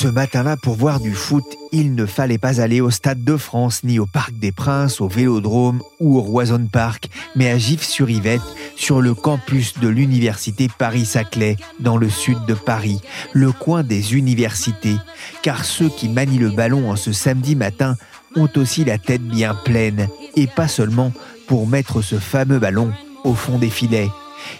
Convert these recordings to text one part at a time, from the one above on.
Ce matin-là, pour voir du foot, il ne fallait pas aller au Stade de France, ni au Parc des Princes, au Vélodrome ou au Roison Park, mais à Gif-sur-Yvette, sur le campus de l'Université Paris-Saclay, dans le sud de Paris, le coin des universités. Car ceux qui manient le ballon en ce samedi matin ont aussi la tête bien pleine, et pas seulement pour mettre ce fameux ballon au fond des filets.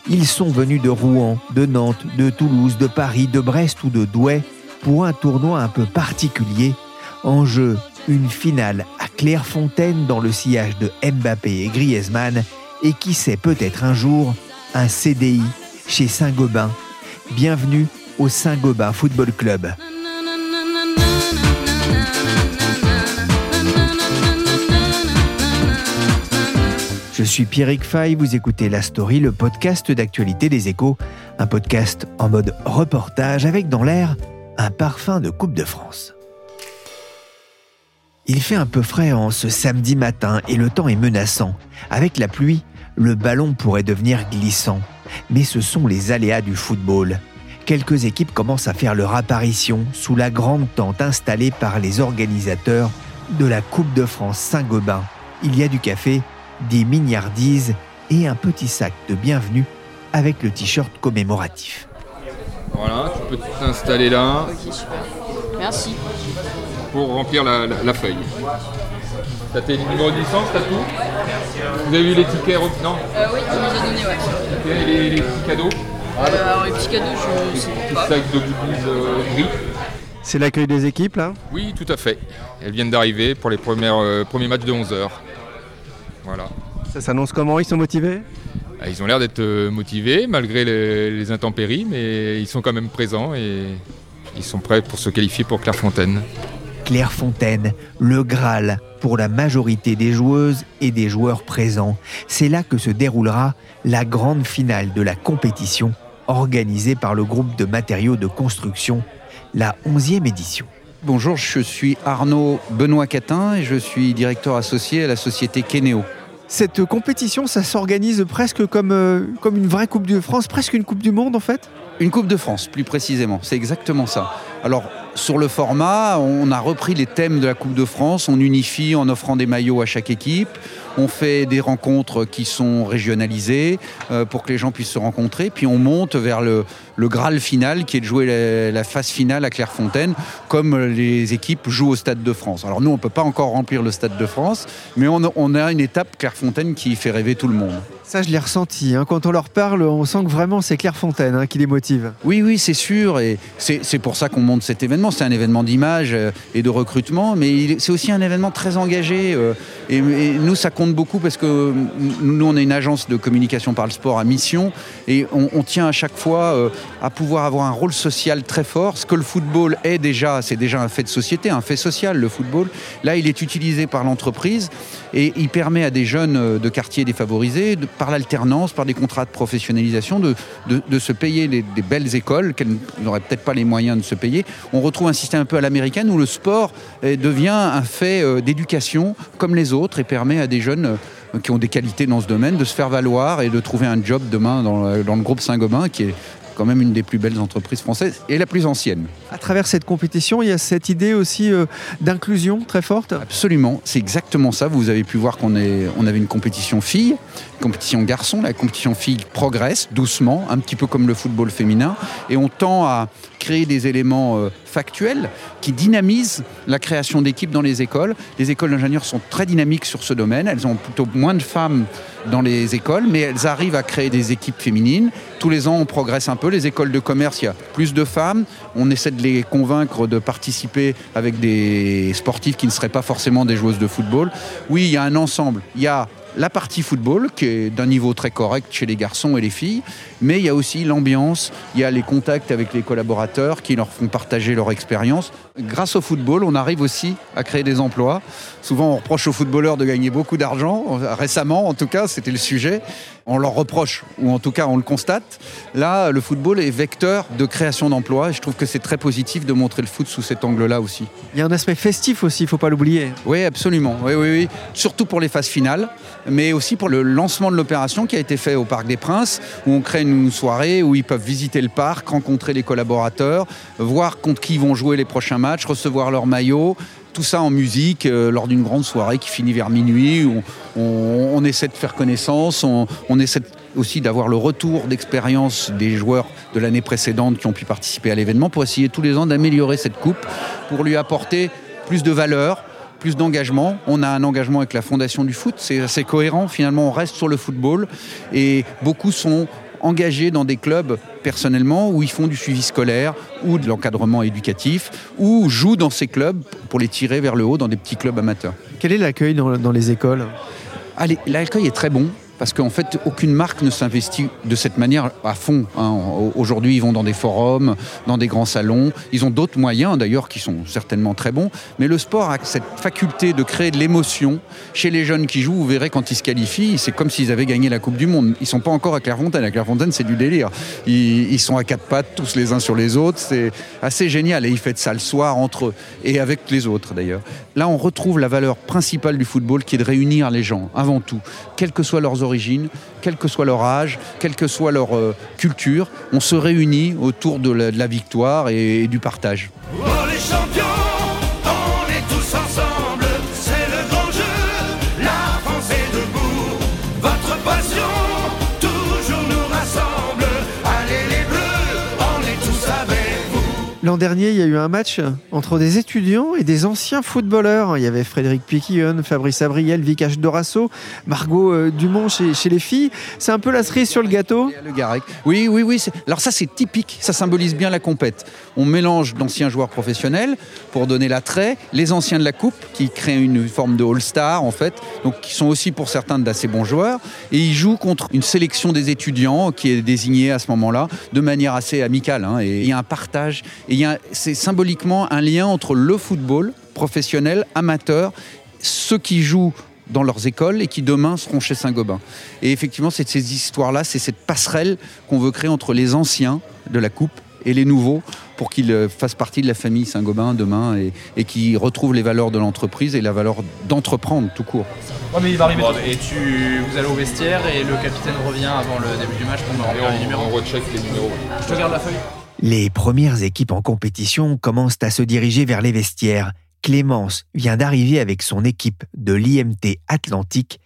Ils sont venus de Rouen, de Nantes, de Toulouse, de Paris, de Brest ou de Douai pour un tournoi un peu particulier. En jeu, une finale à Clairefontaine dans le sillage de Mbappé et Griezmann et qui sait peut-être un jour un CDI chez Saint-Gobain. Bienvenue au Saint-Gobain Football Club. Je suis Pierrick Fay, vous écoutez La Story, le podcast d'actualité des échos, un podcast en mode reportage avec dans l'air un parfum de Coupe de France. Il fait un peu frais en ce samedi matin et le temps est menaçant. Avec la pluie, le ballon pourrait devenir glissant. Mais ce sont les aléas du football. Quelques équipes commencent à faire leur apparition sous la grande tente installée par les organisateurs de la Coupe de France Saint-Gobain. Il y a du café, des mignardises et un petit sac de bienvenue avec le t-shirt commémoratif. Voilà, tu peux t'installer là. Ok, super. Merci. Pour remplir la, la, la feuille. T'as tes numéros de licence, t'as tout Vous avez eu les tickets Non Euh, oui, on nous a donné, ouais. Et les, les petits cadeaux Euh, alors, les petits cadeaux, je sais pas. sac de goodies euh, gris C'est l'accueil des équipes là Oui, tout à fait. Elles viennent d'arriver pour les premières, euh, premiers matchs de 11h. Voilà. Ça s'annonce comment Ils sont motivés Ils ont l'air d'être euh, motivés malgré les, les intempéries, mais ils sont quand même présents et ils sont prêts pour se qualifier pour Clairefontaine. Clairefontaine, le Graal pour la majorité des joueuses et des joueurs présents. C'est là que se déroulera la grande finale de la compétition organisée par le groupe de matériaux de construction, la 11e édition. Bonjour, je suis Arnaud Benoît Catin et je suis directeur associé à la société Keneo. Cette compétition, ça s'organise presque comme, euh, comme une vraie Coupe de France, presque une Coupe du Monde en fait? Une Coupe de France, plus précisément, c'est exactement ça. Sur le format, on a repris les thèmes de la Coupe de France, on unifie en offrant des maillots à chaque équipe, on fait des rencontres qui sont régionalisées euh, pour que les gens puissent se rencontrer, puis on monte vers le, le Graal final qui est de jouer la, la phase finale à Clairefontaine, comme les équipes jouent au Stade de France. Alors nous, on ne peut pas encore remplir le Stade de France, mais on, on a une étape Clairefontaine qui fait rêver tout le monde. Ça, je l'ai ressenti. hein. Quand on leur parle, on sent que vraiment c'est Clairefontaine hein, qui les motive. Oui, oui, c'est sûr, et c'est c'est pour ça qu'on monte cet événement. C'est un événement d'image euh, et de recrutement, mais c'est aussi un événement très engagé. euh, Et, nous, ça compte beaucoup parce que nous, on est une agence de communication par le sport à mission, et on, tient à chaque fois euh, à pouvoir avoir un rôle social très fort. Ce que le football est déjà, c'est déjà un fait de société, un fait social, le football. Là, il est utilisé par l'entreprise et il permet à des jeunes de quartiers défavorisés, par l'alternance, par des contrats de professionnalisation, de, se payer des, belles écoles qu'elles n'auraient peut-être pas les moyens de se payer. Retrouve un système un peu à l'américaine où le sport euh, devient un fait euh, d'éducation comme les autres et permet à des jeunes euh, qui ont des qualités dans ce domaine de se faire valoir et de trouver un job demain dans le groupe Saint-Gobain qui est quand même une des plus belles entreprises françaises et la plus ancienne. À travers cette compétition, il y a cette idée aussi euh, d'inclusion très forte. Absolument, c'est exactement ça. Vous avez pu voir qu'on on avait une compétition filles, une compétition garçons. La compétition filles progresse doucement, un petit peu comme le football féminin, et on tend à créer des éléments euh, factuels qui dynamisent la création d'équipes dans les écoles. Les écoles d'ingénieurs sont très dynamiques sur ce domaine. Elles ont plutôt moins de femmes dans les écoles, mais elles arrivent à créer des équipes féminines. Tous les ans, on progresse un peu. Les écoles de commerce, il y a plus de femmes. On essaie de les convaincre de participer avec des sportifs qui ne seraient pas forcément des joueuses de football. Oui, il y a un ensemble. Il y a la partie football, qui est d'un niveau très correct chez les garçons et les filles, mais il y a aussi l'ambiance, il y a les contacts avec les collaborateurs qui leur font partager leur expérience. Grâce au football, on arrive aussi à créer des emplois. Souvent, on reproche aux footballeurs de gagner beaucoup d'argent. Récemment, en tout cas, c'était le sujet. On leur reproche, ou en tout cas, on le constate. Là, le football est vecteur de création d'emplois, et je trouve que c'est très positif de montrer le foot sous cet angle-là aussi. Il y a un aspect festif aussi, il faut pas l'oublier. Oui, absolument. Oui, oui, oui. Surtout pour les phases finales, mais aussi pour le lancement de l'opération qui a été fait au Parc des Princes, où on crée une soirée où ils peuvent visiter le parc, rencontrer les collaborateurs, voir contre qui ils vont jouer les prochains matchs, recevoir leur maillot. Tout ça en musique euh, lors d'une grande soirée qui finit vers minuit. On, essaie de faire connaissance, on, on essaie aussi d'avoir le retour d'expérience des joueurs de l'année précédente qui ont pu participer à l'événement pour essayer tous les ans d'améliorer cette coupe, pour lui apporter plus de valeur, plus d'engagement. On a un engagement avec la Fondation du foot, c'est assez cohérent. Finalement, on reste sur le football et beaucoup sont engagés dans des clubs personnellement où ils font du suivi scolaire ou de l'encadrement éducatif ou jouent dans ces clubs pour les tirer vers le haut dans des petits clubs amateurs. Quel est l'accueil dans, dans les écoles? Allez, l'accueil est très bon parce qu'en fait, aucune marque ne s'investit de cette manière à fond. hein. Aujourd'hui, ils vont dans des forums, dans des grands salons. Ils ont d'autres moyens, d'ailleurs, qui sont certainement très bons. Mais le sport a cette faculté de créer de l'émotion chez les jeunes qui jouent. Vous verrez, quand ils se qualifient, c'est comme s'ils avaient gagné la Coupe du Monde. Ils sont pas encore à Clairefontaine. À Clairefontaine, c'est du délire. Ils, ils sont à quatre pattes, tous les uns sur les autres. C'est assez génial. Et ils fêtent ça le soir entre eux et avec les autres, d'ailleurs. Là, on retrouve la valeur principale du football qui est de réunir les gens, avant tout, quelles que soient leurs origines, quel que soit leur âge, quelle que soit leur euh, culture, on se réunit autour de la, victoire et, du partage. Oh L'an dernier, il y a eu un match entre des étudiants et des anciens footballeurs. Il y avait Frédéric Piquillon, Fabrice Abriel, Vikash Dorasso, Margot euh, Dumont chez, les filles. C'est un peu la cerise sur le gâteau. Le Garec. Oui, oui, oui. Alors ça, c'est typique. Ça symbolise bien la compète. On mélange d'anciens joueurs professionnels pour donner l'attrait, les anciens de la coupe qui créent une forme de all-star en fait, donc qui sont aussi pour certains d'assez bons joueurs. Et ils jouent contre une sélection des étudiants qui est désignée à ce moment-là de manière assez amicale. hein. Et il y a un partage. Et il y a, c'est symboliquement un lien entre le football professionnel, amateur, ceux qui jouent dans leurs écoles et qui demain seront chez Saint-Gobain. Et effectivement, c'est ces histoires-là, c'est cette passerelle qu'on veut créer entre les anciens de la coupe et les nouveaux pour qu'ils euh, fassent partie de la famille Saint-Gobain demain et, et qu'ils retrouvent les valeurs de l'entreprise et la valeur d'entreprendre tout court. Bon, et tu, vous allez au vestiaire et le capitaine revient avant le début du match pour me remplir les numéros. on recheck les numéros. Je te garde la feuille. Les premières équipes en compétition commencent à se diriger vers les vestiaires. Clémence vient d'arriver avec son équipe de l'IMT Atlantique.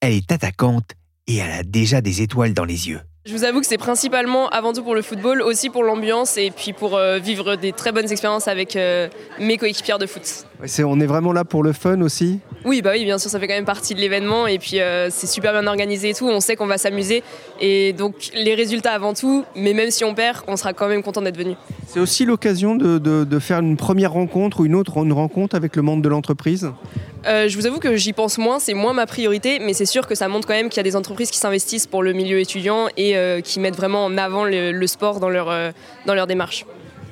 Elle est attaquante et elle a déjà des étoiles dans les yeux. Je vous avoue que c'est principalement avant tout pour le football, aussi pour l'ambiance et puis pour euh, vivre des très bonnes expériences avec euh, mes coéquipières de foot. On est vraiment là pour le fun aussi. Oui, bah oui, bien sûr, ça fait quand même partie de l'événement et puis euh, c'est super bien organisé et tout. On sait qu'on va s'amuser et donc les résultats avant tout, mais même si on perd, on sera quand même content d'être venu. C'est aussi l'occasion de, de- de faire une première rencontre ou une autre une rencontre avec le monde de l'entreprise? Euh, je vous avoue que j'y pense moins, c'est moins ma priorité, mais c'est sûr que ça montre quand même qu'il y a des entreprises qui s'investissent pour le milieu étudiant et euh, qui mettent vraiment en avant le, le sport dans leur, dans leur démarche.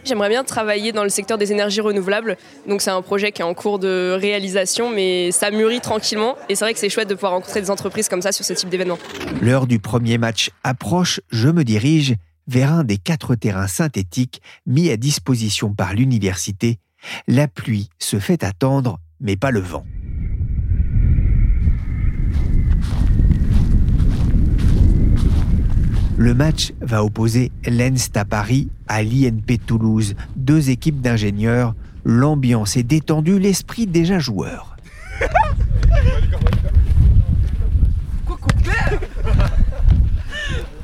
J'aimerais bien travailler dans le secteur des énergies renouvelables, donc c'est un projet qui est en cours de réalisation, mais ça mûrit tranquillement et c'est vrai que c'est chouette de pouvoir rencontrer des entreprises comme ça sur ce type d'événement. L'heure du premier match approche, je me dirige vers un des quatre terrains synthétiques mis à disposition par l'université. La pluie se fait attendre, mais pas le vent. Le match va opposer l'ENST à Paris à l'INP Toulouse, deux équipes d'ingénieurs. L'ambiance est détendue, l'esprit déjà joueur.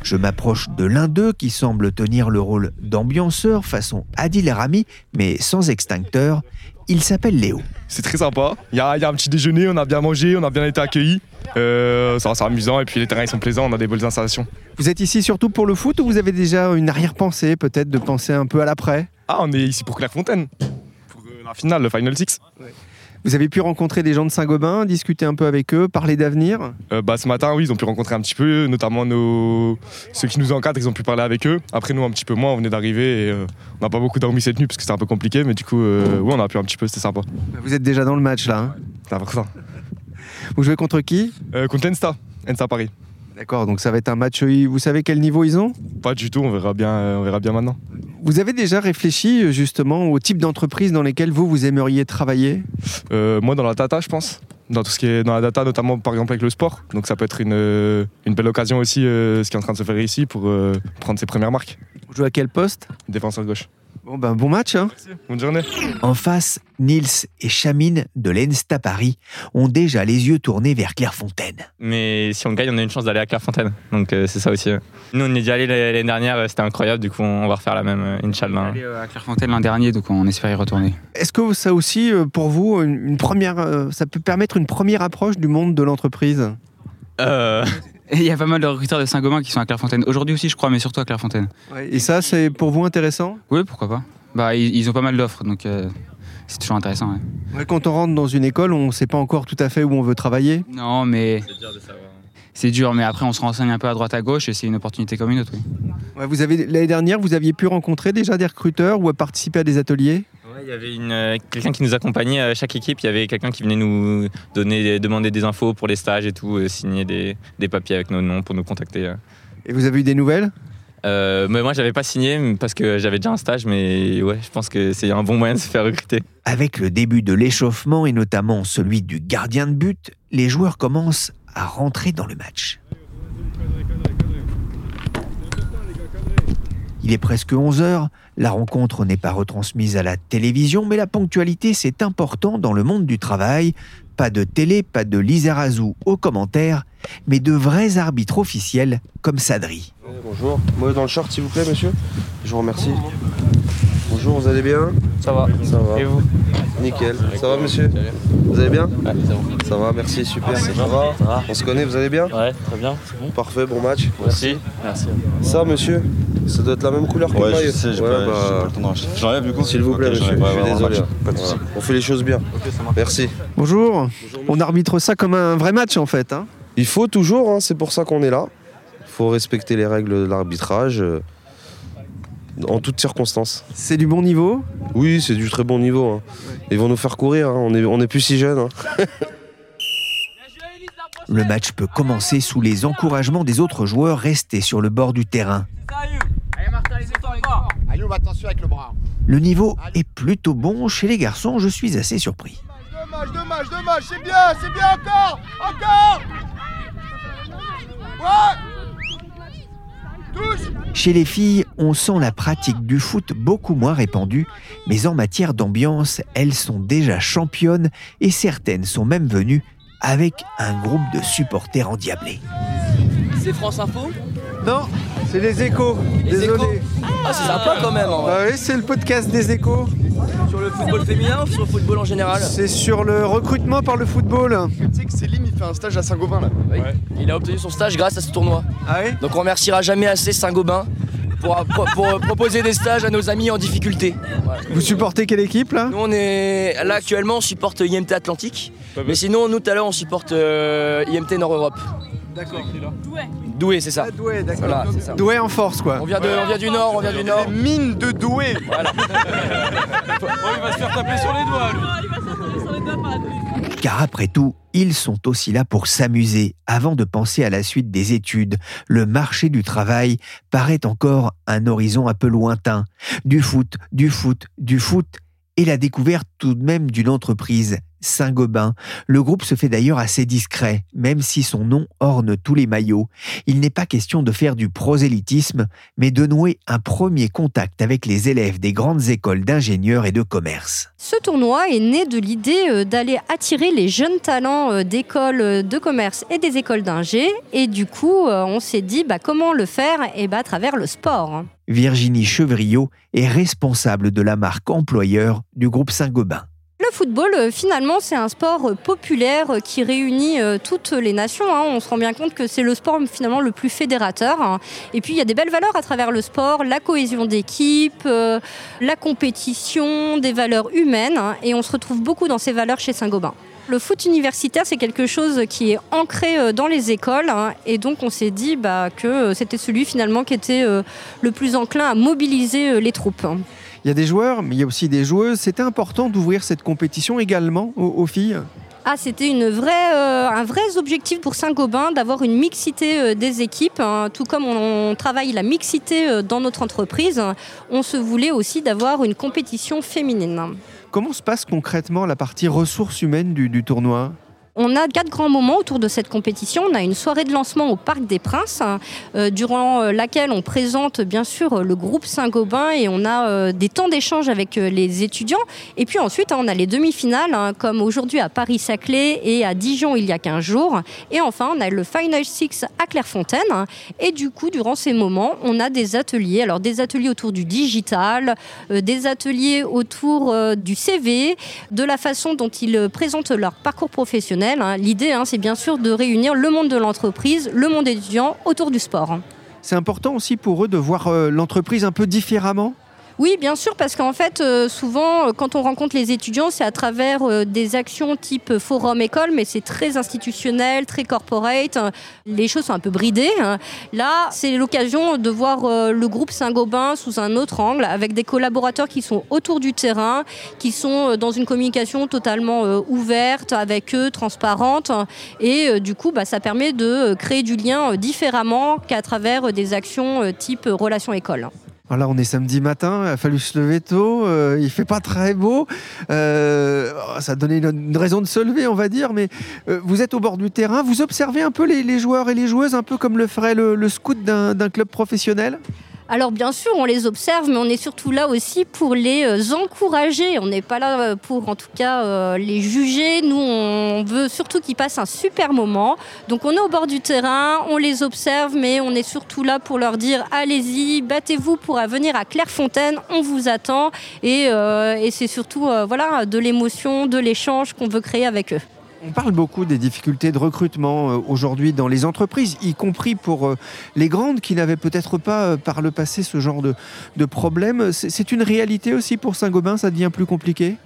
Je m'approche de l'un d'eux qui semble tenir le rôle d'ambianceur façon Adil Rami, mais sans extincteur. Il s'appelle Léo. C'est très sympa. Il y, a, il y a un petit déjeuner, on a bien mangé, on a bien été accueillis. Euh, ça, c'est amusant et puis les terrains ils sont plaisants, on a des belles installations. Vous êtes ici surtout pour le foot ou vous avez déjà une arrière-pensée, peut-être de penser un peu à l'après? Ah, on est ici pour Clairefontaine. Pour euh, la finale, le Final Six. Vous avez pu rencontrer des gens de Saint-Gobain, discuter un peu avec eux, parler d'avenir Euh, bah, ce matin, oui, ils ont pu rencontrer un petit peu, notamment nos... ceux qui nous encadrent, ils ont pu parler avec eux. Après, nous, un petit peu moins, on venait d'arriver et euh, on n'a pas beaucoup dormi cette nuit parce que c'était un peu compliqué, mais du coup, euh, ouais, on a pu un petit peu, c'était sympa. Vous êtes déjà dans le match là. hein C'était important. vous jouez contre qui? Contre l'Ensta, Ensta Paris. D'accord, donc ça va être un match. Vous savez quel niveau ils ont? Pas du tout, on verra bien, on verra bien maintenant. Vous avez déjà réfléchi euh, justement au type d'entreprise dans lesquelles vous, vous aimeriez travailler? Euh, moi, dans la data, je pense. Dans tout ce qui est dans la data, notamment par exemple avec le sport. Donc ça peut être une, euh, une belle occasion aussi, euh, ce qui est en train de se faire ici, pour euh, prendre ses premières marques. Vous jouez à quel poste? Défenseur gauche. Bon ben bon match hein Bonne journée. En face, Nils et Chamine de l'Ensta Paris ont déjà les yeux tournés vers Clairefontaine. Mais si on gagne, on a une chance d'aller à Clairefontaine. Donc euh, c'est ça aussi. Nous, on est déjà allé l'année dernière, euh, c'était incroyable. Du coup, on va refaire la même, euh, Inch'Allah. allé euh, à Clairefontaine l'an dernier, donc on espère y retourner. Est-ce que ça aussi, euh, pour vous, une, une première, euh, ça peut permettre une première approche du monde de l'entreprise? Euh, Et il y a pas mal de recruteurs de Saint-Gobain qui sont à Clairefontaine. Aujourd'hui aussi, je crois, mais surtout à Clairefontaine. Et ça, c'est pour vous intéressant? Oui, pourquoi pas. Bah, ils, ils ont pas mal d'offres, donc euh, c'est toujours intéressant. ouais. Ouais, Quand on rentre dans une école, on ne sait pas encore tout à fait où on veut travailler. Non, mais c'est dur de savoir. c'est dur. Mais après, on se renseigne un peu à droite à gauche et c'est une opportunité comme une autre. Oui. Ouais, vous avez l'année dernière, vous aviez pu rencontrer déjà des recruteurs ou participer à des ateliers? Il y avait une, euh, quelqu'un qui nous accompagnait à chaque équipe. Il y avait quelqu'un qui venait nous donner, demander des infos pour les stages et tout, euh, signer des, des papiers avec nos noms pour nous contacter. euh. Et vous avez eu des nouvelles? Euh, mais moi, j'avais pas signé parce que j'avais déjà un stage, mais ouais, je pense que c'est un bon moyen de se faire recruter. Avec le début de l'échauffement et notamment celui du gardien de but, les joueurs commencent à rentrer dans le match. Il est presque 11 heures, la rencontre n'est pas retransmise à la télévision, mais la ponctualité c'est important dans le monde du travail. Pas de télé, pas de Lizarazu aux commentaires, mais de vrais arbitres officiels comme Sadri. Bonjour, moi dans le short s'il vous plaît monsieur. Je vous remercie. Bonjour, vous allez bien Ça va. Ça va. Et vous Nickel. Ça va monsieur Vous allez bien Ouais, ça va. Ça va, merci, super. Ça va On se connaît, vous allez bien Ouais, très bien. Parfait, bon match. Merci. Merci. Ça monsieur Ça doit être la même couleur que Ouais, je sais, j'ai Ouais, pas, bah, pas le temps d'en racheter. J'enlève du coup S'il vous plaît monsieur, je suis ouais, désolé. match. Pas de Voilà. soucis. On fait les choses bien. Merci. Bonjour. On arbitre ça comme un vrai match en fait. hein. Il faut toujours, hein, c'est pour ça qu'on est là. Il faut respecter les règles de l'arbitrage euh, en toutes circonstances. C'est du bon niveau. Oui, c'est du très bon niveau. hein. Ils vont nous faire courir, hein. on est, on est plus si jeunes. hein. Le match peut commencer sous les encouragements des autres joueurs restés sur le bord du terrain. Le niveau est plutôt bon chez les garçons, je suis assez surpris. Dommage, dommage, dommage, c'est bien, c'est bien encore Encore Ouais Touche Chez les filles, on sent la pratique du foot beaucoup moins répandue, mais en matière d'ambiance, elles sont déjà championnes et certaines sont même venues avec un groupe de supporters endiablés. C'est France Info Non, c'est les échos. Les Désolé. Échos Ah, c'est sympa quand même. en vrai. Ah oui, c'est le podcast des échos. Sur le football féminin ou sur le football en général C'est sur le recrutement par le football. Tu sais que Céline, il fait un stage à Saint-Gobain là. Oui. Il a obtenu son stage grâce à ce tournoi. Ah oui Donc on remerciera jamais assez Saint-Gobain pour, pour- pour proposer des stages à nos amis en difficulté. Voilà. Vous supportez quelle équipe là? Nous on est là actuellement on supporte IMT Atlantique, mais sinon nous tout à l'heure on supporte euh, IMT Nord Europe. D'accord. Douai c'est ça. Douai, d'accord. Voilà. Doué en force quoi. On vient, de, on vient du Nord, on vient du Nord. Mine de doué Voilà. il va se faire taper sur les doigts lui Car après tout, ils sont aussi là pour s'amuser avant de penser à la suite des études. Le marché du travail paraît encore un horizon un peu lointain. Du foot, du foot, du foot et la découverte tout de même d'une entreprise, Saint-Gobain. Le groupe se fait d'ailleurs assez discret, même si son nom orne tous les maillots. Il n'est pas question de faire du prosélytisme, mais de nouer un premier contact avec les élèves des grandes écoles d'ingénieurs et de commerce. Ce tournoi est né de l'idée euh, d'aller attirer les jeunes talents euh, d'écoles euh, de commerce et des écoles d'ingé. Et du coup, on s'est dit bah, comment le faire et bah, à travers le sport. Virginie Chevriot est responsable de la marque employeur du groupe Saint-Gobain. Le football, euh, finalement, c'est un sport euh, populaire euh, qui réunit toutes les nations. hein. On se rend bien compte que c'est le sport finalement le plus fédérateur. hein. Et puis, il y a des belles valeurs à travers le sport, la cohésion d'équipe, la compétition, des valeurs humaines. hein. Et on se retrouve beaucoup dans ces valeurs chez Saint-Gobain. Le foot universitaire, c'est quelque chose qui est ancré euh, dans les écoles. hein. Et donc, on s'est dit bah, que euh, c'était celui finalement qui était euh, le plus enclin à mobiliser les troupes. hein. Il y a des joueurs, mais il y a aussi des joueuses. C'était important d'ouvrir cette compétition également aux, aux filles? Ah, c'était une vraie, euh, un vrai objectif pour Saint-Gobain d'avoir une mixité euh, des équipes. hein. Tout comme on, on travaille la mixité euh, dans notre entreprise, on se voulait aussi d'avoir une compétition féminine. Comment se passe concrètement la partie ressources humaines du, du tournoi? On a quatre grands moments autour de cette compétition. On a une soirée de lancement au Parc des Princes, hein, euh, durant euh, laquelle on présente bien sûr euh, le groupe Saint-Gobain et on a des temps d'échange avec les étudiants. Et puis ensuite, hein, on a les demi-finales, hein, comme aujourd'hui à Paris-Saclay et à Dijon il y a 15 jours. Et enfin, on a le Final Six à Clairefontaine. Et du coup, durant ces moments, on a des ateliers. Alors, des ateliers autour du digital, des ateliers autour du CV, de la façon dont ils présentent leur parcours professionnel. Hein. L'idée, hein, c'est bien sûr de réunir le monde de l'entreprise, le monde étudiant autour du sport. C'est important aussi pour eux de voir euh, l'entreprise un peu différemment? Oui, bien sûr, parce qu'en fait, euh, souvent, euh, quand on rencontre les étudiants, c'est à travers euh, des actions type forum école, mais c'est très institutionnel, très corporate. Euh, Les choses sont un peu bridées. hein. Là, c'est l'occasion de voir le groupe Saint-Gobain sous un autre angle, avec des collaborateurs qui sont autour du terrain, qui sont dans une communication totalement ouverte avec eux, transparente. Et euh, du coup, bah, ça permet de créer du lien différemment qu'à travers des actions type relation école. Alors là, on est samedi matin, il a fallu se lever tôt, euh, il fait pas très beau. Euh, ça a donné une, raison de se lever, on va dire, mais euh, vous êtes au bord du terrain, vous observez un peu les, joueurs et les joueuses, un peu comme le ferait le, scout d'un club professionnel? Alors bien sûr, on les observe, mais on est surtout là aussi pour les euh, encourager. On n'est pas là euh, pour en tout cas euh, les juger. Nous, on veut surtout qu'ils passent un super moment. Donc on est au bord du terrain, on les observe, mais on est surtout là pour leur dire allez-y, battez-vous pour venir à Clairefontaine, on vous attend. Et, c'est surtout voilà, de l'émotion, de l'échange qu'on veut créer avec eux. On parle beaucoup des difficultés de recrutement euh, aujourd'hui dans les entreprises, y compris pour euh, les grandes qui n'avaient peut-être pas euh, par le passé ce genre de, de problème. C'est c'est une réalité aussi pour Saint-Gobain, ça devient plus compliqué?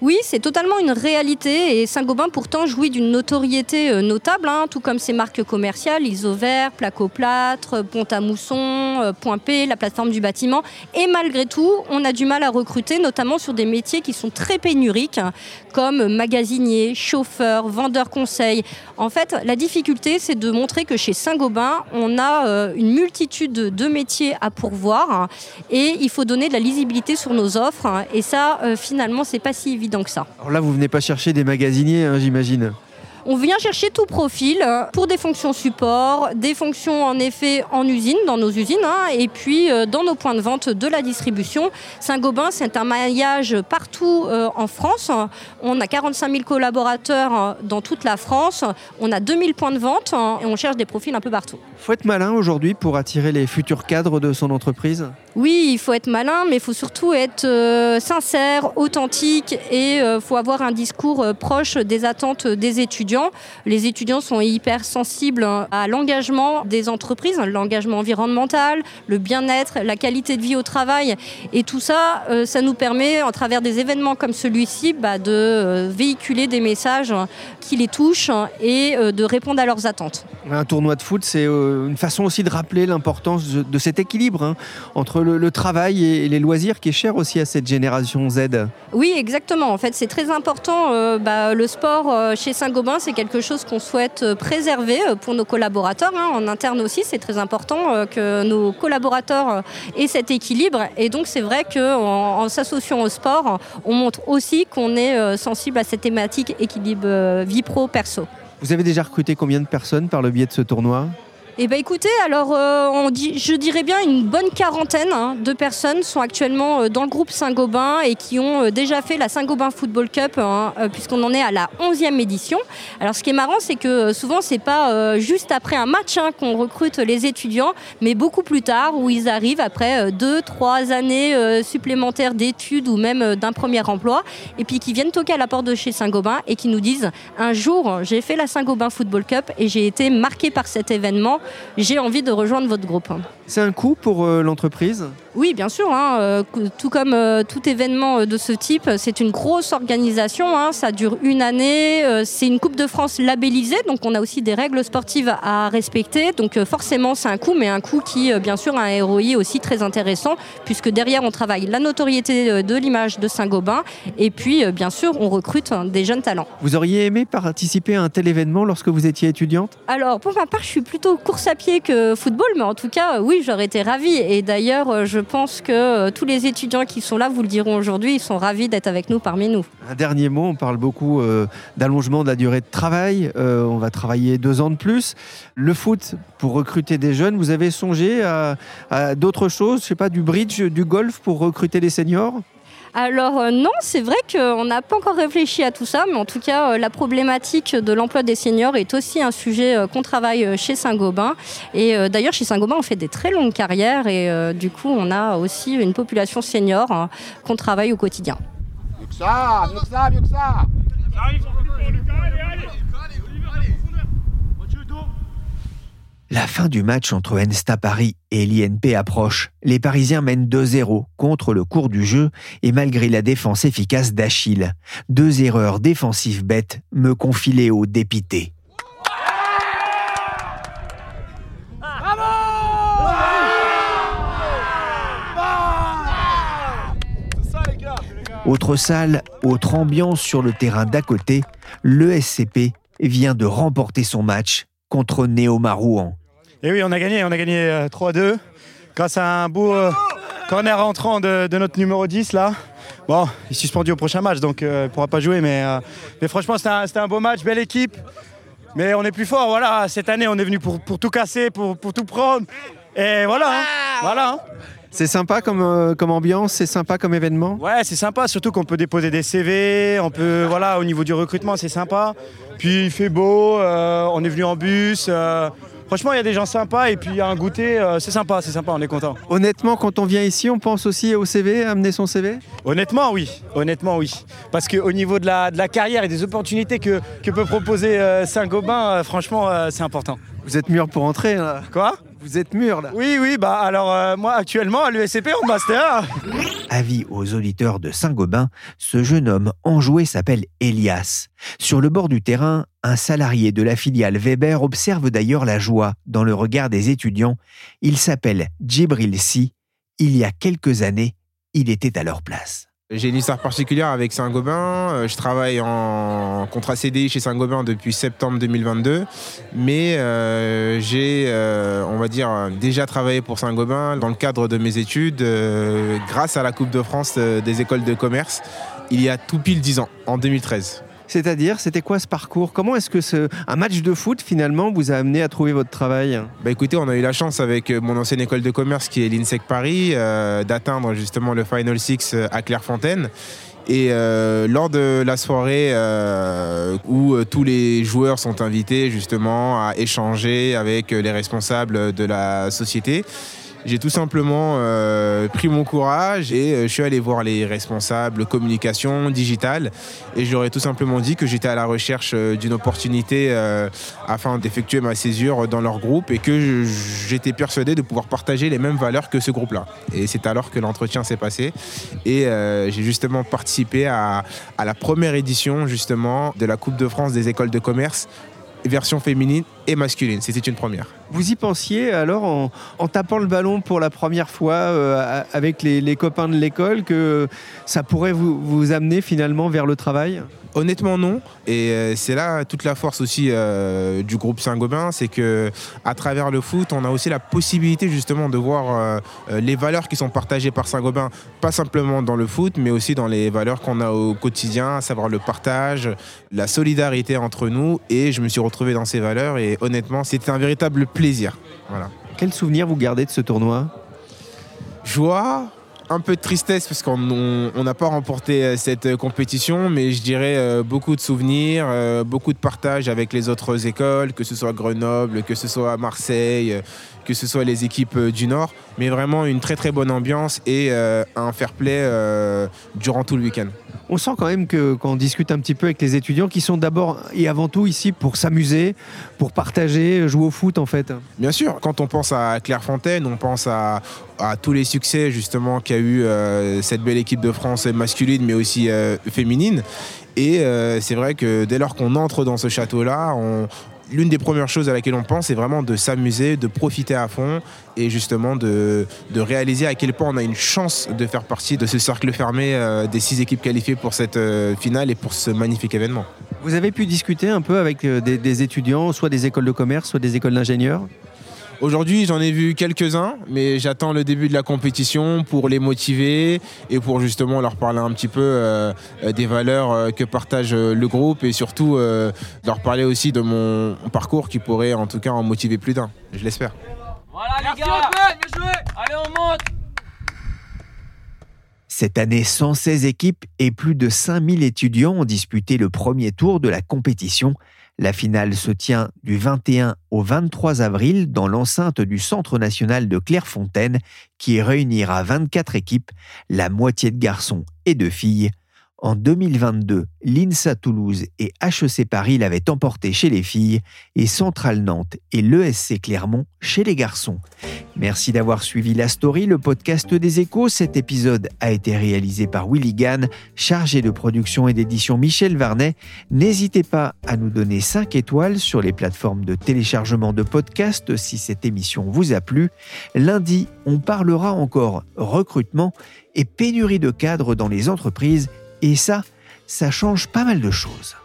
Oui, c'est totalement une réalité et Saint-Gobain pourtant jouit d'une notoriété euh, notable, hein, tout comme ses marques commerciales, Isover, Placoplâtre, Pont à Mousson, euh, Point P, la plateforme du bâtiment. Et malgré tout, on a du mal à recruter, notamment sur des métiers qui sont très pénuriques, hein, comme magasinier, chauffeur, vendeur conseil. En fait, la difficulté, c'est de montrer que chez Saint-Gobain, on a euh, une multitude de métiers à pourvoir hein, et il faut donner de la lisibilité sur nos offres. et ça, finalement, c'est pas si évident Alors là, vous venez pas chercher des magasiniers, hein, j'imagine. On vient chercher tout profil euh, pour des fonctions support, des fonctions en effet en usine, dans nos usines, hein, et puis euh, dans nos points de vente de la distribution. Saint-Gobain, c'est un maillage partout euh, en France. On a 45 000 collaborateurs dans toute la France. On a 2000 points de vente hein, et on cherche des profils un peu partout. Faut être malin aujourd'hui pour attirer les futurs cadres de son entreprise? Oui, il faut être malin, mais il faut surtout être sincère, authentique et il faut avoir un discours proche des attentes des étudiants. Les étudiants sont hyper sensibles hein, à l'engagement des entreprises, hein, l'engagement environnemental, le bien-être, la qualité de vie au travail. Et tout ça, euh, ça nous permet, à travers des événements comme celui-ci, bah, de euh, véhiculer des messages qui les touchent hein, et euh, de répondre à leurs attentes. Un tournoi de foot, c'est une façon aussi de rappeler l'importance de, cet équilibre hein, entre le, le travail et, et les loisirs qui est cher aussi à cette génération Z. Oui, exactement. En fait, c'est très important. euh, bah, le sport euh, chez Saint-Gobain, c'est quelque chose qu'on souhaite euh, préserver euh, pour nos collaborateurs. hein. En interne aussi, c'est très important euh, que nos collaborateurs aient cet équilibre. Et donc, c'est vrai qu'en en, s'associant au sport, on montre aussi qu'on est sensible à cette thématique équilibre vie pro-perso. Vous avez déjà recruté combien de personnes par le biais de ce tournoi? Eh bien écoutez, alors euh, je dirais bien une bonne quarantaine hein, de personnes sont actuellement euh, dans le groupe Saint-Gobain et qui ont euh, déjà fait la Saint-Gobain Football Cup hein, puisqu'on en est à la 11e édition. Alors ce qui est marrant, c'est que souvent c'est pas juste après un match hein, qu'on recrute les étudiants, mais beaucoup plus tard où ils arrivent après deux, trois années supplémentaires d'études ou même d'un premier emploi et puis qui viennent toquer à la porte de chez Saint-Gobain et qui nous disent un jour j'ai fait la Saint-Gobain Football Cup et j'ai été marqué par cet événement, j'ai envie de rejoindre votre groupe. C'est un coût pour euh, l'entreprise? Oui, bien sûr. hein, euh, tout comme euh, tout événement euh, de ce type, c'est une grosse organisation. hein, ça dure une année. c'est une Coupe de France labellisée, donc on a aussi des règles sportives à respecter. Donc forcément, c'est un coût, mais un coût qui, bien sûr, a un ROI aussi très intéressant, puisque derrière, on travaille la notoriété de l'image de Saint-Gobain, et puis, bien sûr, on recrute hein, des jeunes talents. Vous auriez aimé participer à un tel événement lorsque vous étiez étudiante? Alors, pour ma part, je suis plutôt course à pied que football, mais en tout cas, oui, j'aurais été ravie. Et d'ailleurs, je pense que euh, tous les étudiants qui sont là vous le diront aujourd'hui, ils sont ravis d'être avec nous parmi nous. Un dernier mot, on parle beaucoup euh, d'allongement de la durée de travail. Euh, on va travailler deux ans de plus. Le foot, pour recruter des jeunes, vous avez songé à, à d'autres choses, je sais pas, du bridge, du golf pour recruter les seniors? Alors euh, non, c'est vrai qu'on n'a pas encore réfléchi à tout ça, mais en tout cas, euh, la problématique de l'emploi des seniors est aussi un sujet euh, qu'on travaille chez Saint-Gobain. Et euh, d'ailleurs, chez Saint-Gobain, on fait des très longues carrières et euh, du coup, on a aussi une population senior hein, qu'on travaille au quotidien. Ça, mieux que ça, mieux que ça. La fin du match entre Ensta Paris et l'INP approche. Les Parisiens mènent 2-0 contre le cours du jeu et malgré la défense efficace d'Achille. Deux erreurs défensives bêtes me confient Léo dépité. Autre salle, autre ambiance sur le terrain d'à côté, le SCP vient de remporter son match contre Néo Marouan. Et oui, on a gagné, on a gagné euh, 3-2 grâce à un beau euh, corner rentrant de, notre numéro 10 là. Bon, il est suspendu au prochain match donc euh, il ne pourra pas jouer mais, euh, franchement c'était un, beau match, belle équipe. Mais on est plus fort, voilà, cette année on est venu pour, tout casser, pour, pour tout prendre. Et voilà, hein, voilà. hein. C'est sympa comme, euh, comme ambiance, c'est sympa comme événement Ouais, c'est sympa, surtout qu'on peut déposer des CV, on peut, voilà, au niveau du recrutement, c'est sympa. Puis il fait beau, euh, on est venu en bus. euh, franchement, il y a des gens sympas et puis il y a un goûter, c'est sympa, c'est sympa, on est content. Honnêtement, quand on vient ici, on pense aussi au CV, amener son CV Honnêtement, oui. Honnêtement, oui. Parce qu'au niveau de la, de la carrière et des opportunités que, que peut proposer Saint-Gobain, franchement, c'est important. Vous êtes mûr pour entrer là Quoi? Vous êtes mûr là Oui, oui, bah alors euh, moi actuellement à l'USCP en master. Avis aux auditeurs de Saint-Gobain, ce jeune homme enjoué s'appelle Elias. Sur le bord du terrain, un salarié de la filiale Weber observe d'ailleurs la joie dans le regard des étudiants. Il s'appelle Djibril Si. Il y a quelques années, il était à leur place. J'ai une histoire particulière avec Saint-Gobain. Euh, Je travaille en contrat CDI chez Saint-Gobain depuis septembre 2022. Mais euh, j'ai, euh, on va dire, déjà travaillé pour Saint-Gobain dans le cadre de mes études euh, grâce à la Coupe de France euh, des écoles de commerce il y a tout pile 10 ans, en 2013. C'est-à-dire, c'était quoi ce parcours? Comment est-ce que un match de foot finalement vous a amené à trouver votre travail? Bah écoutez, on a eu la chance avec euh, mon ancienne école de commerce qui est l'INSEC Paris euh, d'atteindre justement le Final Six euh, à Clairefontaine. Et lors de la soirée où tous les joueurs sont invités justement à échanger avec les responsables de la société, j'ai tout simplement euh, pris mon courage et euh, je suis allé voir les responsables communication digitale et je leur ai tout simplement dit que j'étais à la recherche euh, d'une opportunité afin d'effectuer ma césure dans leur groupe et que j'étais persuadé de pouvoir partager les mêmes valeurs que ce groupe-là. Et c'est alors que l'entretien s'est passé et j'ai justement participé à, à la première édition justement de la Coupe de France des écoles de commerce version féminine et masculine. C'était une première. Vous y pensiez alors en, en tapant le ballon pour la première fois euh, avec les, les copains de l'école que ça pourrait vous, vous amener finalement vers le travail? Honnêtement non, et euh, c'est là toute la force aussi euh, du groupe Saint-Gobain, c'est que à travers le foot, on a aussi la possibilité justement de voir euh, les valeurs qui sont partagées par Saint-Gobain, pas simplement dans le foot, mais aussi dans les valeurs qu'on a au quotidien, à savoir le partage, la solidarité entre nous, et je me suis retrouvé dans ces valeurs, et honnêtement, c'était un véritable plaisir. Voilà. Quel souvenir vous gardez de ce tournoi? Joie, un peu de tristesse parce qu'on on- on n'a pas remporté euh, cette euh, compétition, mais je dirais euh, beaucoup de souvenirs, euh, beaucoup de partage avec les autres écoles, que ce soit Grenoble, que ce soit Marseille, euh, que ce soit les équipes euh, du Nord, mais vraiment une très très bonne ambiance et euh, un fair play euh, durant tout le week-end. On sent quand même que quand on discute un petit peu avec les étudiants qui sont d'abord et avant tout ici pour s'amuser, pour partager, jouer au foot en fait. Bien sûr, quand on pense à Clairefontaine, on pense à, à tous les succès justement qu'a eu euh, cette belle équipe de France masculine, mais aussi féminine. Et euh, c'est vrai que dès lors qu'on entre dans ce château-là, on- l'une des premières choses à laquelle on pense, c'est vraiment de s'amuser, de profiter à fond et justement de, réaliser à quel point on a une chance de faire partie de ce cercle fermé euh, des six équipes qualifiées pour cette euh, finale et pour ce magnifique événement. Vous avez pu discuter un peu avec euh, des étudiants, soit des écoles de commerce, soit des écoles d'ingénieurs? Aujourd'hui, j'en ai vu quelques-uns, mais j'attends le début de la compétition pour les motiver et pour justement leur parler un petit peu euh, euh, des valeurs euh, que partage le groupe et surtout euh, leur parler aussi de mon parcours qui pourrait en tout cas en motiver plus d'un. Je l'espère. Voilà les gars bien joué Allez on monte Cette année, 116 équipes et plus de 5000 étudiants ont disputé le premier tour de la compétition. La finale se tient du 21 au 23 avril dans l'enceinte du Centre national de Clairefontaine qui réunira 24 équipes, la moitié de garçons et de filles. En 2022, l'INSA Toulouse et HEC Paris l'avaient emporté chez les filles et Centrale Nantes et l'ESC Clermont chez les garçons. Merci d'avoir suivi la story, le podcast des échos. Cet épisode a été réalisé par Willy Gann, chargé de production et d'édition Michel Varnet. N'hésitez pas à nous donner 5 étoiles sur les plateformes de téléchargement de podcasts si cette émission vous a plu. Lundi, on parlera encore recrutement et pénurie de cadres dans les entreprises. Et ça, ça change pas mal de choses.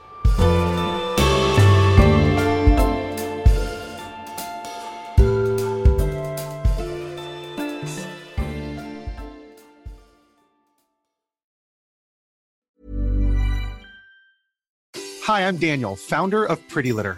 Hi, I'm Daniel, founder of Pretty Litter.